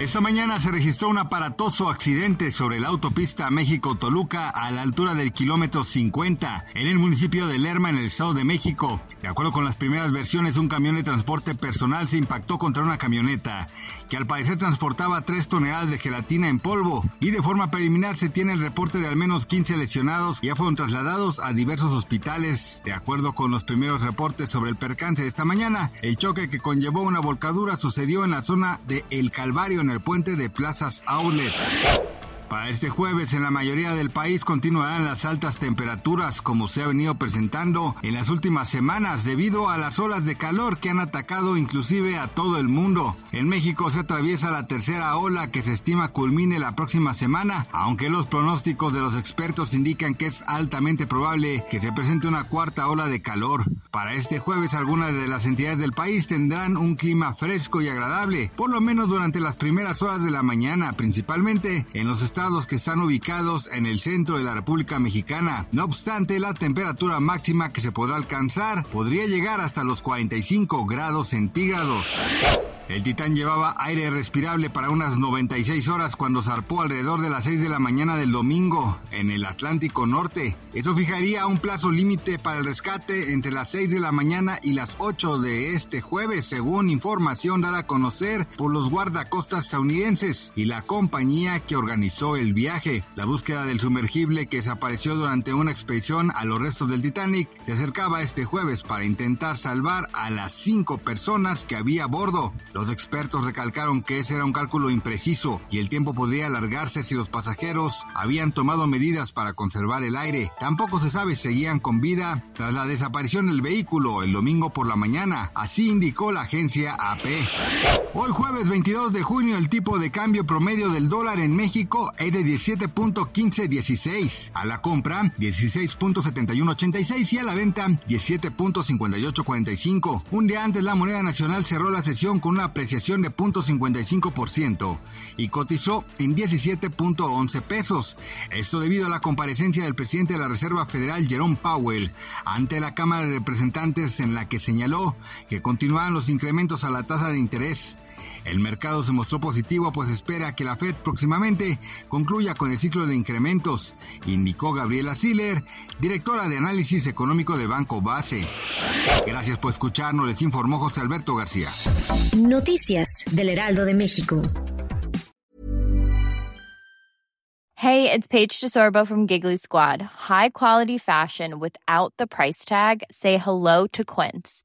Esta mañana se registró un aparatoso accidente sobre la autopista México-Toluca a la altura del kilómetro 50 en el municipio de Lerma en el Estado de México. De acuerdo con las primeras versiones, un camión de transporte personal se impactó contra una camioneta que al parecer transportaba 3 toneladas de gelatina en polvo y de forma preliminar se tiene el reporte de al menos 15 lesionados que ya fueron trasladados a diversos hospitales. De acuerdo con los primeros reportes sobre el percance de esta mañana, el choque que conllevó una volcadura sucedió en la zona de El Calvario en el puente de Plazas Outlet. Para este jueves en la mayoría del país continuarán las altas temperaturas como se ha venido presentando en las últimas semanas debido a las olas de calor que han atacado inclusive a todo el mundo. En México se atraviesa la tercera ola que se estima culmine la próxima semana, aunque los pronósticos de los expertos indican que es altamente probable que se presente una cuarta ola de calor. Para este jueves algunas de las entidades del país tendrán un clima fresco y agradable, por lo menos durante las primeras horas de la mañana, principalmente en los estados que están ubicados en el centro de la República Mexicana. No obstante, la temperatura máxima que se podrá alcanzar podría llegar hasta los 45 grados centígrados. El Titán llevaba aire respirable para unas 96 horas cuando zarpó alrededor de las 6 de la mañana del domingo en el Atlántico Norte. Eso fijaría un plazo límite para el rescate entre las 6 de la mañana y las 8 de este jueves, según información dada a conocer por los guardacostas estadounidenses y la compañía que organizó el viaje. La búsqueda del sumergible que desapareció durante una expedición a los restos del Titanic se acercaba este jueves para intentar salvar a las 5 personas que había a bordo. Los expertos recalcaron que ese era un cálculo impreciso y el tiempo podría alargarse si los pasajeros habían tomado medidas para conservar el aire. Tampoco se sabe si seguían con vida tras la desaparición del vehículo el domingo por la mañana, así indicó la agencia AP. Hoy jueves 22 de junio el tipo de cambio promedio del dólar en México es de 17.1516, a la compra 16.7186 y a la venta 17.5845. Un día antes la moneda nacional cerró la sesión con apreciación de 0.55% y cotizó en 17.11 pesos. Esto debido a la comparecencia del presidente de la Reserva Federal, Jerome Powell, ante la Cámara de Representantes en la que señaló que continuaban los incrementos a la tasa de interés. El mercado se mostró positivo pues espera que la Fed próximamente concluya con el ciclo de incrementos, indicó Gabriela Siller, directora de análisis económico de Banco Base. Gracias por escucharnos, les informó José Alberto García. Noticias del Heraldo de México. Hey, it's Paige DeSorbo from Giggly Squad. High quality fashion without the price tag. Say hello to Quince.